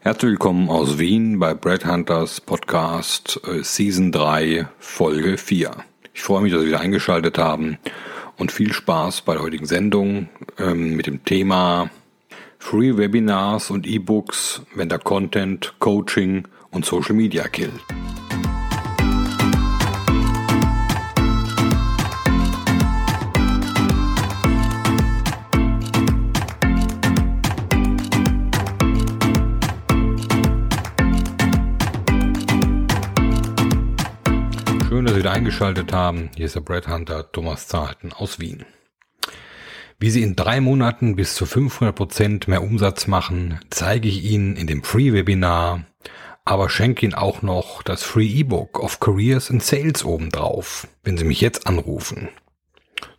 Herzlich willkommen aus Wien bei Brad Hunters Podcast äh, Season 3 Folge 4. Ich freue mich, dass Sie wieder eingeschaltet haben und viel Spaß bei der heutigen Sendung ähm, mit dem Thema Free Webinars und E-Books, wenn der Content, Coaching und Social Media killt. Wieder eingeschaltet haben. Hier ist der Brad Hunter Thomas Zahlten aus Wien. Wie Sie in drei Monaten bis zu 500 Prozent mehr Umsatz machen, zeige ich Ihnen in dem Free-Webinar, aber schenke Ihnen auch noch das Free E-Book of Careers and Sales obendrauf, wenn Sie mich jetzt anrufen.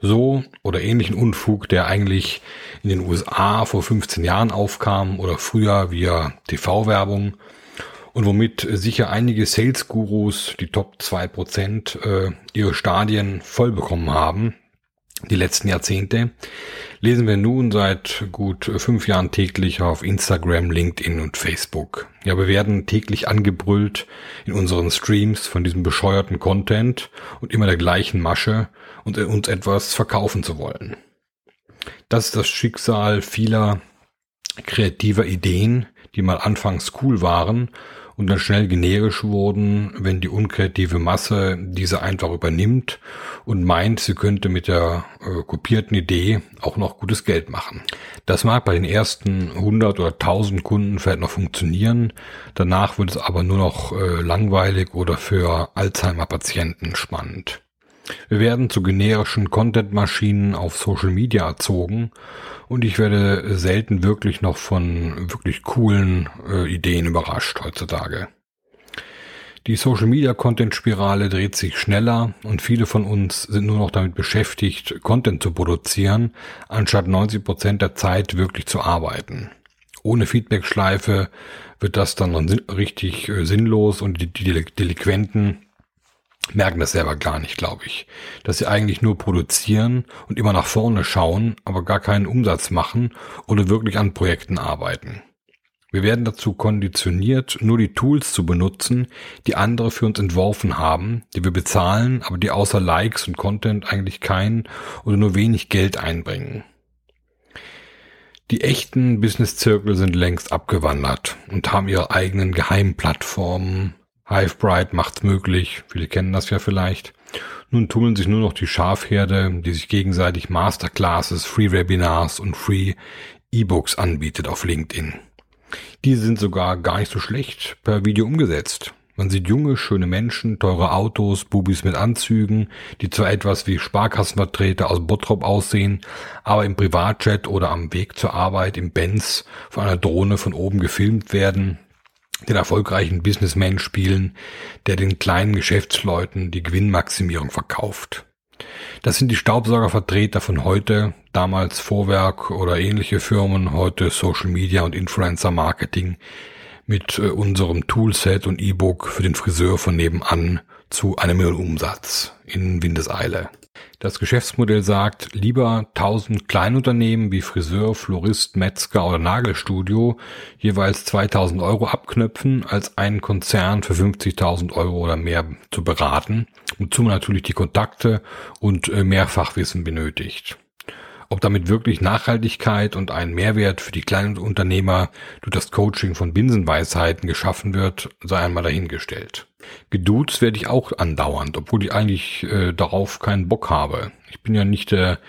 So oder ähnlichen Unfug, der eigentlich in den USA vor 15 Jahren aufkam oder früher via TV-Werbung und womit sicher einige Sales-Gurus, die Top 2%, äh, ihre Stadien voll bekommen haben, die letzten Jahrzehnte, lesen wir nun seit gut fünf Jahren täglich auf Instagram, LinkedIn und Facebook. Ja, wir werden täglich angebrüllt in unseren Streams von diesem bescheuerten Content und immer der gleichen Masche und uns etwas verkaufen zu wollen. Das ist das Schicksal vieler kreativer Ideen, die mal anfangs cool waren und dann schnell generisch wurden, wenn die unkreative Masse diese einfach übernimmt und meint, sie könnte mit der äh, kopierten Idee auch noch gutes Geld machen. Das mag bei den ersten 100 oder 1000 Kunden vielleicht noch funktionieren, danach wird es aber nur noch äh, langweilig oder für Alzheimer-Patienten spannend. Wir werden zu generischen Content-Maschinen auf Social Media erzogen und ich werde selten wirklich noch von wirklich coolen äh, Ideen überrascht heutzutage. Die Social Media Content Spirale dreht sich schneller und viele von uns sind nur noch damit beschäftigt, Content zu produzieren, anstatt 90 Prozent der Zeit wirklich zu arbeiten. Ohne Feedback-Schleife wird das dann richtig äh, sinnlos und die, Delinquenten merken das selber gar nicht, glaube ich. Dass sie eigentlich nur produzieren und immer nach vorne schauen, aber gar keinen Umsatz machen oder wirklich an Projekten arbeiten. Wir werden dazu konditioniert, nur die Tools zu benutzen, die andere für uns entworfen haben, die wir bezahlen, aber die außer Likes und Content eigentlich kein oder nur wenig Geld einbringen. Die echten Business-Zirkel sind längst abgewandert und haben ihre eigenen Geheimplattformen, Hivebright macht's möglich, viele kennen das ja vielleicht. Nun tummeln sich nur noch die Schafherde, die sich gegenseitig Masterclasses, Free Webinars und Free E-Books anbietet auf LinkedIn. Diese sind sogar gar nicht so schlecht per Video umgesetzt. Man sieht junge, schöne Menschen, teure Autos, Bubis mit Anzügen, die zwar etwas wie Sparkassenvertreter aus Bottrop aussehen, aber im Privatjet oder am Weg zur Arbeit im Benz von einer Drohne von oben gefilmt werden, den erfolgreichen Businessman spielen, der den kleinen Geschäftsleuten die Gewinnmaximierung verkauft. Das sind die Staubsaugervertreter von heute, damals Vorwerk oder ähnliche Firmen, heute Social Media und Influencer Marketing mit äh, unserem Toolset und E-Book für den Friseur von nebenan zu einem Million Umsatz in Windeseile. Das Geschäftsmodell sagt, lieber 1000 Kleinunternehmen wie Friseur, Florist, Metzger oder Nagelstudio jeweils 2000 Euro abknöpfen, als einen Konzern für 50.000 Euro oder mehr zu beraten, wozu man natürlich die Kontakte und äh, Mehrfachwissen benötigt. Ob damit wirklich Nachhaltigkeit und ein Mehrwert für die kleinen Unternehmer durch das Coaching von Binsenweisheiten geschaffen wird, sei einmal dahingestellt. Geduzt werde ich auch andauernd, obwohl ich eigentlich äh, darauf keinen Bock habe. Ich bin ja nicht der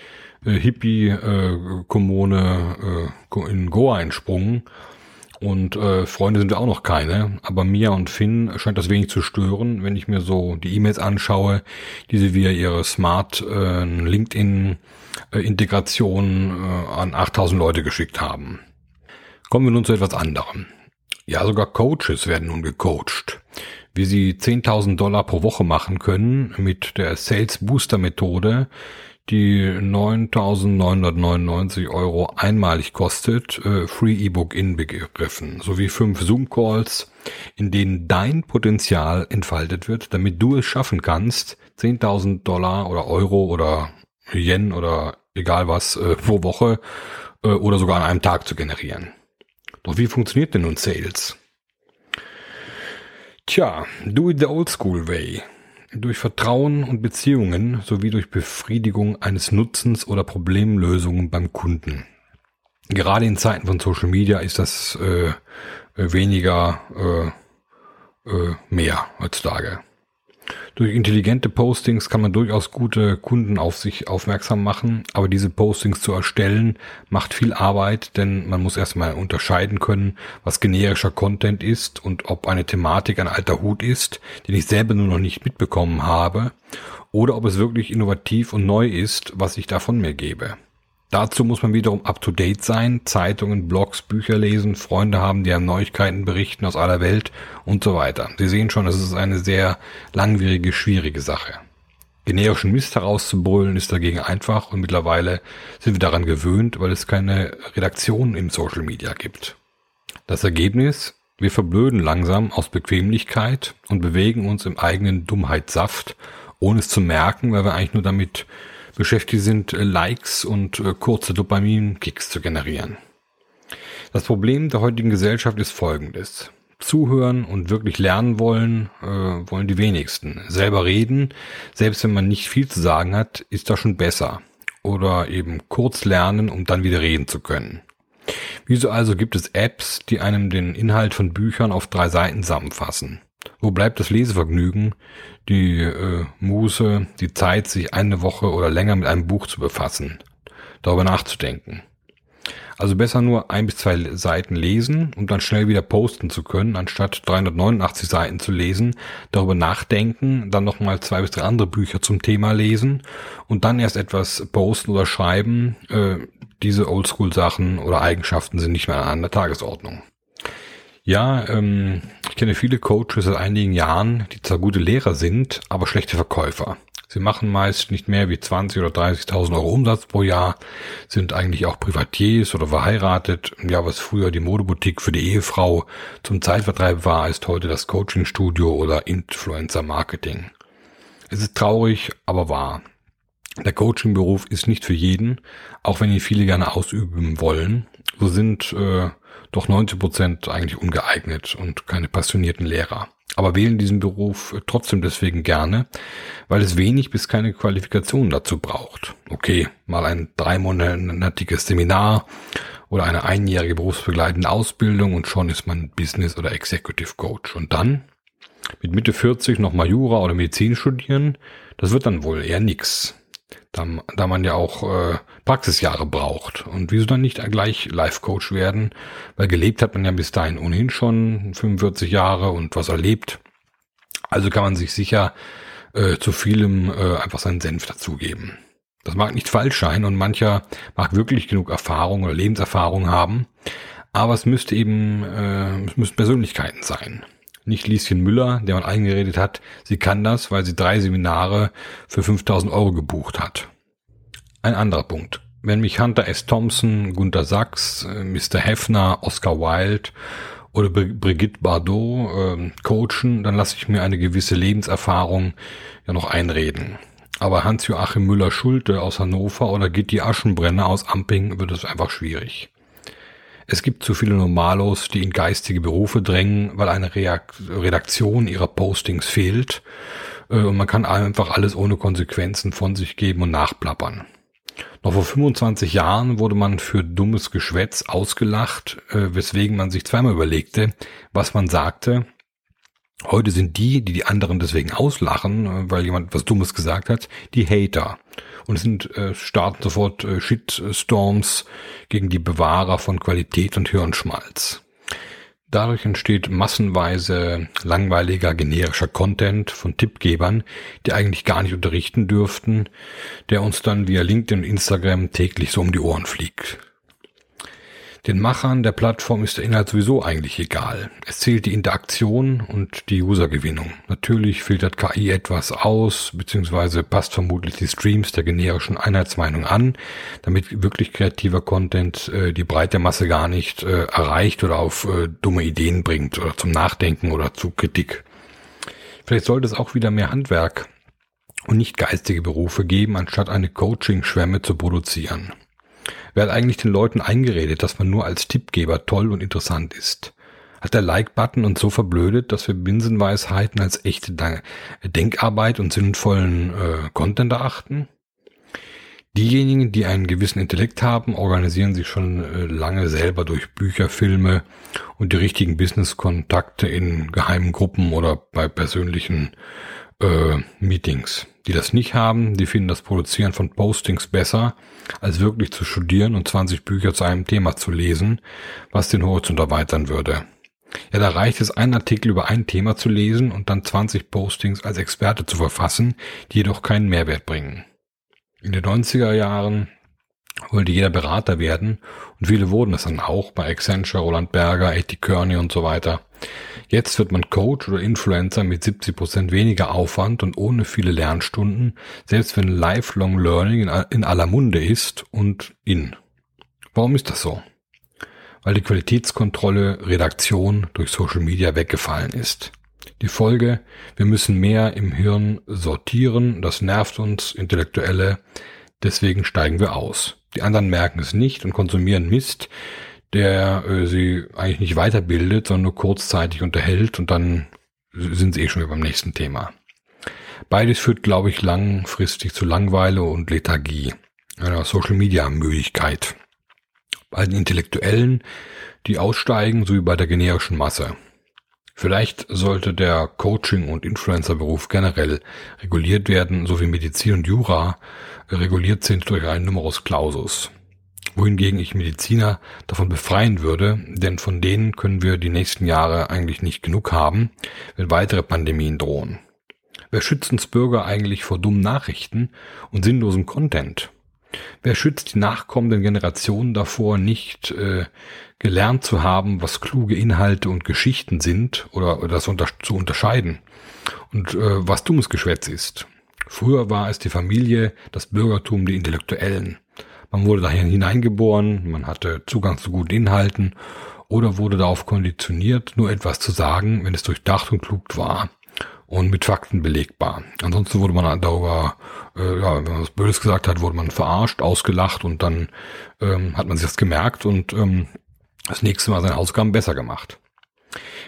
äh, Hippie-Kommune äh, in Goa entsprungen und äh, Freunde sind wir auch noch keine, aber Mia und Finn scheint das wenig zu stören, wenn ich mir so die E-Mails anschaue, die sie via ihre Smart äh, LinkedIn äh, äh, an 8000 Leute geschickt haben. Kommen wir nun zu etwas anderem. Ja, sogar Coaches werden nun gecoacht. Wie sie 10.000 Dollar pro Woche machen können mit der Sales Booster Methode, die 9.999 Euro einmalig kostet, äh, Free E-Book inbegriffen, sowie fünf Zoom-Calls, in denen dein Potenzial entfaltet wird, damit du es schaffen kannst, 10.000 Dollar oder Euro oder Yen oder egal was äh, pro Woche äh, oder sogar an einem Tag zu generieren. Doch wie funktioniert denn nun Sales? Tja, do it the old school way. Durch Vertrauen und Beziehungen sowie durch Befriedigung eines Nutzens oder Problemlösungen beim Kunden. Gerade in Zeiten von Social Media ist das äh, weniger äh, äh, mehr heutzutage. Durch intelligente Postings kann man durchaus gute Kunden auf sich aufmerksam machen, aber diese Postings zu erstellen macht viel Arbeit, denn man muss erstmal unterscheiden können, was generischer Content ist und ob eine Thematik ein alter Hut ist, den ich selber nur noch nicht mitbekommen habe, oder ob es wirklich innovativ und neu ist, was ich da von mir gebe. Dazu muss man wiederum up-to-date sein, Zeitungen, Blogs, Bücher lesen, Freunde haben, die einem Neuigkeiten berichten aus aller Welt und so weiter. Sie sehen schon, es ist eine sehr langwierige, schwierige Sache. Generischen Mist herauszubrüllen ist dagegen einfach und mittlerweile sind wir daran gewöhnt, weil es keine Redaktion im Social Media gibt. Das Ergebnis? Wir verblöden langsam aus Bequemlichkeit und bewegen uns im eigenen Dummheitssaft, ohne es zu merken, weil wir eigentlich nur damit beschäftigt sind, äh, Likes und äh, kurze Dopamin-Kicks zu generieren. Das Problem der heutigen Gesellschaft ist folgendes. Zuhören und wirklich lernen wollen, äh, wollen die wenigsten. Selber reden, selbst wenn man nicht viel zu sagen hat, ist das schon besser. Oder eben kurz lernen, um dann wieder reden zu können. Wieso also gibt es Apps, die einem den Inhalt von Büchern auf drei Seiten zusammenfassen? Wo bleibt das Lesevergnügen, die äh, Muße, die Zeit, sich eine Woche oder länger mit einem Buch zu befassen, darüber nachzudenken? Also besser nur ein bis zwei Seiten lesen, um dann schnell wieder posten zu können, anstatt 389 Seiten zu lesen, darüber nachdenken, dann nochmal zwei bis drei andere Bücher zum Thema lesen und dann erst etwas posten oder schreiben. Äh, diese Oldschool-Sachen oder Eigenschaften sind nicht mehr an der Tagesordnung. Ja, ähm, ich kenne viele Coaches seit einigen Jahren, die zwar gute Lehrer sind, aber schlechte Verkäufer. Sie machen meist nicht mehr wie 20 oder 30.000 Euro Umsatz pro Jahr, sind eigentlich auch Privatiers oder verheiratet. Ja, was früher die Modeboutique für die Ehefrau zum Zeitvertreib war, ist heute das Coachingstudio oder Influencer Marketing. Es ist traurig, aber wahr. Der Coaching-Beruf ist nicht für jeden, auch wenn ihn viele gerne ausüben wollen. So sind äh, doch 90 Prozent eigentlich ungeeignet und keine passionierten Lehrer. Aber wählen diesen Beruf trotzdem deswegen gerne, weil es wenig bis keine Qualifikation dazu braucht. Okay, mal ein dreimonatiges Seminar oder eine einjährige berufsbegleitende Ausbildung und schon ist man Business- oder Executive Coach. Und dann mit Mitte 40 nochmal Jura oder Medizin studieren, das wird dann wohl eher nix da, da man ja auch äh, Praxisjahre braucht. Und wieso dann nicht gleich Life-Coach werden? Weil gelebt hat man ja bis dahin ohnehin schon 45 Jahre und was erlebt. Also kann man sich sicher äh, zu vielem äh, einfach seinen Senf dazugeben. Das mag nicht falsch sein und mancher mag wirklich genug Erfahrung oder Lebenserfahrung haben, aber es müsste eben, äh, es müssten Persönlichkeiten sein nicht Lieschen Müller, der man eingeredet hat, sie kann das, weil sie drei Seminare für 5000 Euro gebucht hat. Ein anderer Punkt. Wenn mich Hunter S. Thompson, Gunter Sachs, äh, Mr. Hefner, Oscar Wilde oder Brigitte Bardot äh, coachen, dann lasse ich mir eine gewisse Lebenserfahrung ja noch einreden. Aber Hans-Joachim Müller-Schulte aus Hannover oder Gitti Aschenbrenner aus Amping wird es einfach schwierig. Es gibt zu viele Normalos, die in geistige Berufe drängen, weil eine Redaktion ihrer Postings fehlt. Äh, und man kann einfach alles ohne Konsequenzen von sich geben und nachplappern. Noch vor 25 Jahren wurde man für dummes Geschwätz ausgelacht, äh, weswegen man sich zweimal überlegte, was man sagte. Heute sind die, die die anderen deswegen auslachen, äh, weil jemand was Dummes gesagt hat, die Hater und es sind äh, starten sofort äh, Shitstorms gegen die Bewahrer von Qualität und Hirnschmalz. Dadurch entsteht massenweise langweiliger generischer Content von Tippgebern, die eigentlich gar nicht unterrichten dürften, der uns dann via LinkedIn und Instagram täglich so um die Ohren fliegt. Den Machern der Plattform ist der Inhalt sowieso eigentlich egal. Es zählt die Interaktion und die Usergewinnung. Natürlich filtert KI etwas aus, beziehungsweise passt vermutlich die Streams der generischen Einheitsmeinung an, damit wirklich kreativer Content äh, die breite Masse gar nicht äh, erreicht oder auf äh, dumme Ideen bringt oder zum Nachdenken oder zu Kritik. Vielleicht sollte es auch wieder mehr Handwerk und nicht geistige Berufe geben, anstatt eine Coaching-Schwemme zu produzieren. Wer hat eigentlich den Leuten eingeredet, dass man nur als Tippgeber toll und interessant ist? hat der Like-Button uns so verblödet, dass wir Binsenweisheiten als echte Denkarbeit und sinnvollen äh, Content erachten? Diejenigen, die einen gewissen Intellekt haben, organisieren sich schon äh, lange selber durch Bücher, Filme und die richtigen Business-Kontakte in geheimen Gruppen oder bei persönlichen äh, Meetings. Die das nicht haben, die finden das Produzieren von Postings besser, als wirklich zu studieren und 20 Bücher zu einem Thema zu lesen, was den Horizont erweitern würde. Ja, da reicht es, einen Artikel über ein Thema zu lesen und dann 20 Postings als Experte zu verfassen, die jedoch keinen Mehrwert bringen. In den 90er Jahren wollte jeder Berater werden und viele wurden es dann auch bei Accenture, Roland Berger, A.T. Kearney und so weiter. Jetzt wird man Coach oder Influencer mit 70 Prozent weniger Aufwand und ohne viele Lernstunden, selbst wenn Lifelong Learning in aller Munde ist und in. Warum ist das so? Weil die Qualitätskontrolle Redaktion durch Social Media weggefallen ist. Die Folge, wir müssen mehr im Hirn sortieren, das nervt uns Intellektuelle, deswegen steigen wir aus. Die anderen merken es nicht und konsumieren Mist, der äh, sie eigentlich nicht weiterbildet, sondern nur kurzzeitig unterhält und dann sind sie eh schon wieder beim nächsten Thema. Beides führt, glaube ich, langfristig zu Langweile und Lethargie, einer Social-Media-Müdigkeit. Bei den Intellektuellen, die aussteigen, sowie bei der generischen Masse. Vielleicht sollte der Coaching- und Influencer-Beruf generell reguliert werden, so wie Medizin und Jura reguliert sind durch einen Numerus Clausus. Wohingegen ich Mediziner davon befreien würde, denn von denen können wir die nächsten Jahre eigentlich nicht genug haben, wenn weitere Pandemien drohen. Wer schützt uns Bürger eigentlich vor dummen Nachrichten und sinnlosem Content? Wer schützt die nachkommenden Generationen davor, nicht äh, gelernt zu haben, was kluge Inhalte und Geschichten sind oder, oder das unter, zu unterscheiden und äh, was dummes Geschwätz ist? Früher war es die Familie, das Bürgertum, die Intellektuellen. Man wurde dahin hineingeboren, man hatte Zugang zu guten Inhalten oder wurde darauf konditioniert, nur etwas zu sagen, wenn es durchdacht und klug war und mit Fakten belegbar. Ansonsten wurde man darüber, äh, ja, wenn man was Böses gesagt hat, wurde man verarscht, ausgelacht und dann ähm, hat man sich das gemerkt und ähm, das nächste Mal seine Hausaufgaben besser gemacht.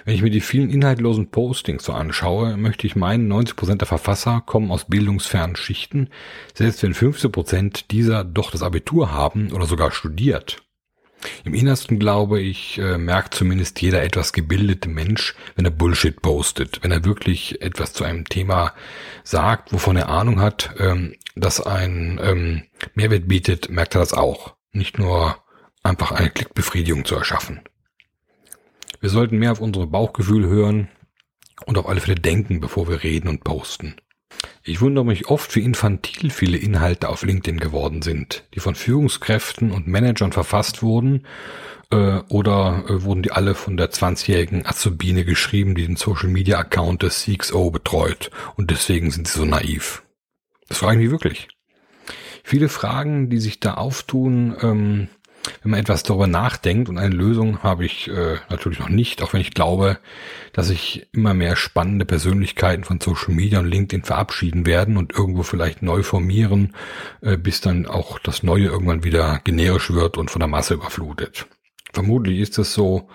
Wenn ich mir die vielen inhaltlosen Postings so anschaue, möchte ich meinen, 90% der Verfasser kommen aus bildungsfernen Schichten, selbst wenn 15% dieser doch das Abitur haben oder sogar studiert. Im Innersten glaube ich, äh, merkt zumindest jeder etwas gebildete Mensch, wenn er Bullshit postet, wenn er wirklich etwas zu einem Thema sagt, wovon er Ahnung hat, ähm, das ein ähm, Mehrwert bietet, merkt er das auch. Nicht nur einfach eine Klickbefriedigung zu erschaffen. Wir sollten mehr auf unsere Bauchgefühl hören und auf alle Fälle denken, bevor wir reden und posten. Ich wundere mich oft, wie infantil viele Inhalte auf LinkedIn geworden sind, die von Führungskräften und Managern verfasst wurden, äh, oder äh, wurden die alle von der 20-jährigen Azubine geschrieben, die den Social-Media-Account des CXO betreut und deswegen sind sie so naiv. Das frage ich mich wirklich. Viele Fragen, die sich da auftun, ähm, wenn man etwas darüber nachdenkt und eine Lösung habe ich äh, natürlich noch nicht, auch wenn ich glaube, dass sich immer mehr spannende Persönlichkeiten von Social Media und LinkedIn verabschieden werden und irgendwo vielleicht neu formieren, äh, bis dann auch das Neue irgendwann wieder generisch wird und von der Masse überflutet. Vermutlich ist es so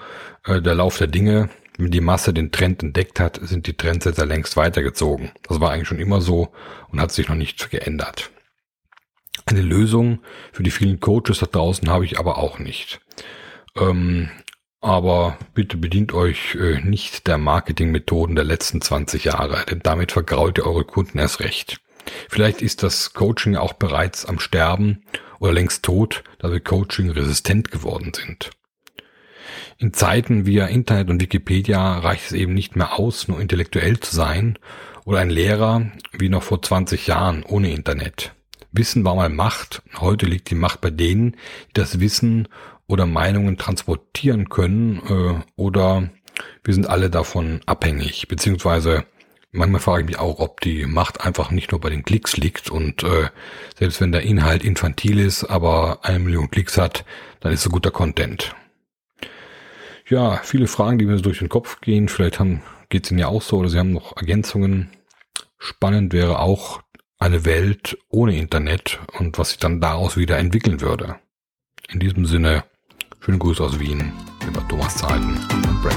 äh, der Lauf der Dinge. Wenn die Masse den Trend entdeckt hat, sind die Trendsetter längst weitergezogen. Das war eigentlich schon immer so und hat sich noch nicht geändert. Eine Lösung für die vielen Coaches da draußen habe ich aber auch nicht. Ähm, aber bitte bedient euch äh, nicht der Marketingmethoden der letzten 20 Jahre, denn damit vergrault ihr eure Kunden erst recht. Vielleicht ist das Coaching auch bereits am Sterben oder längst tot, da wir Coaching resistent geworden sind. In Zeiten via Internet und Wikipedia reicht es eben nicht mehr aus, nur intellektuell zu sein oder ein Lehrer wie noch vor 20 Jahren ohne Internet. Wissen war mal Macht. Heute liegt die Macht bei denen, die das Wissen oder Meinungen transportieren können äh, oder wir sind alle davon abhängig. Beziehungsweise manchmal frage ich mich auch, ob die Macht einfach nicht nur bei den Klicks liegt und äh, selbst wenn der Inhalt infantil ist, aber eine Million Klicks hat, dann ist es guter Content. Ja, viele Fragen, die mir so durch den Kopf gehen. Vielleicht haben, geht's Ihnen ja auch so oder Sie haben noch Ergänzungen. Spannend wäre auch eine Welt ohne Internet und was sich dann daraus wieder entwickeln würde. In diesem Sinne, Schönen Gruß aus Wien über Thomas Zeiten und Brad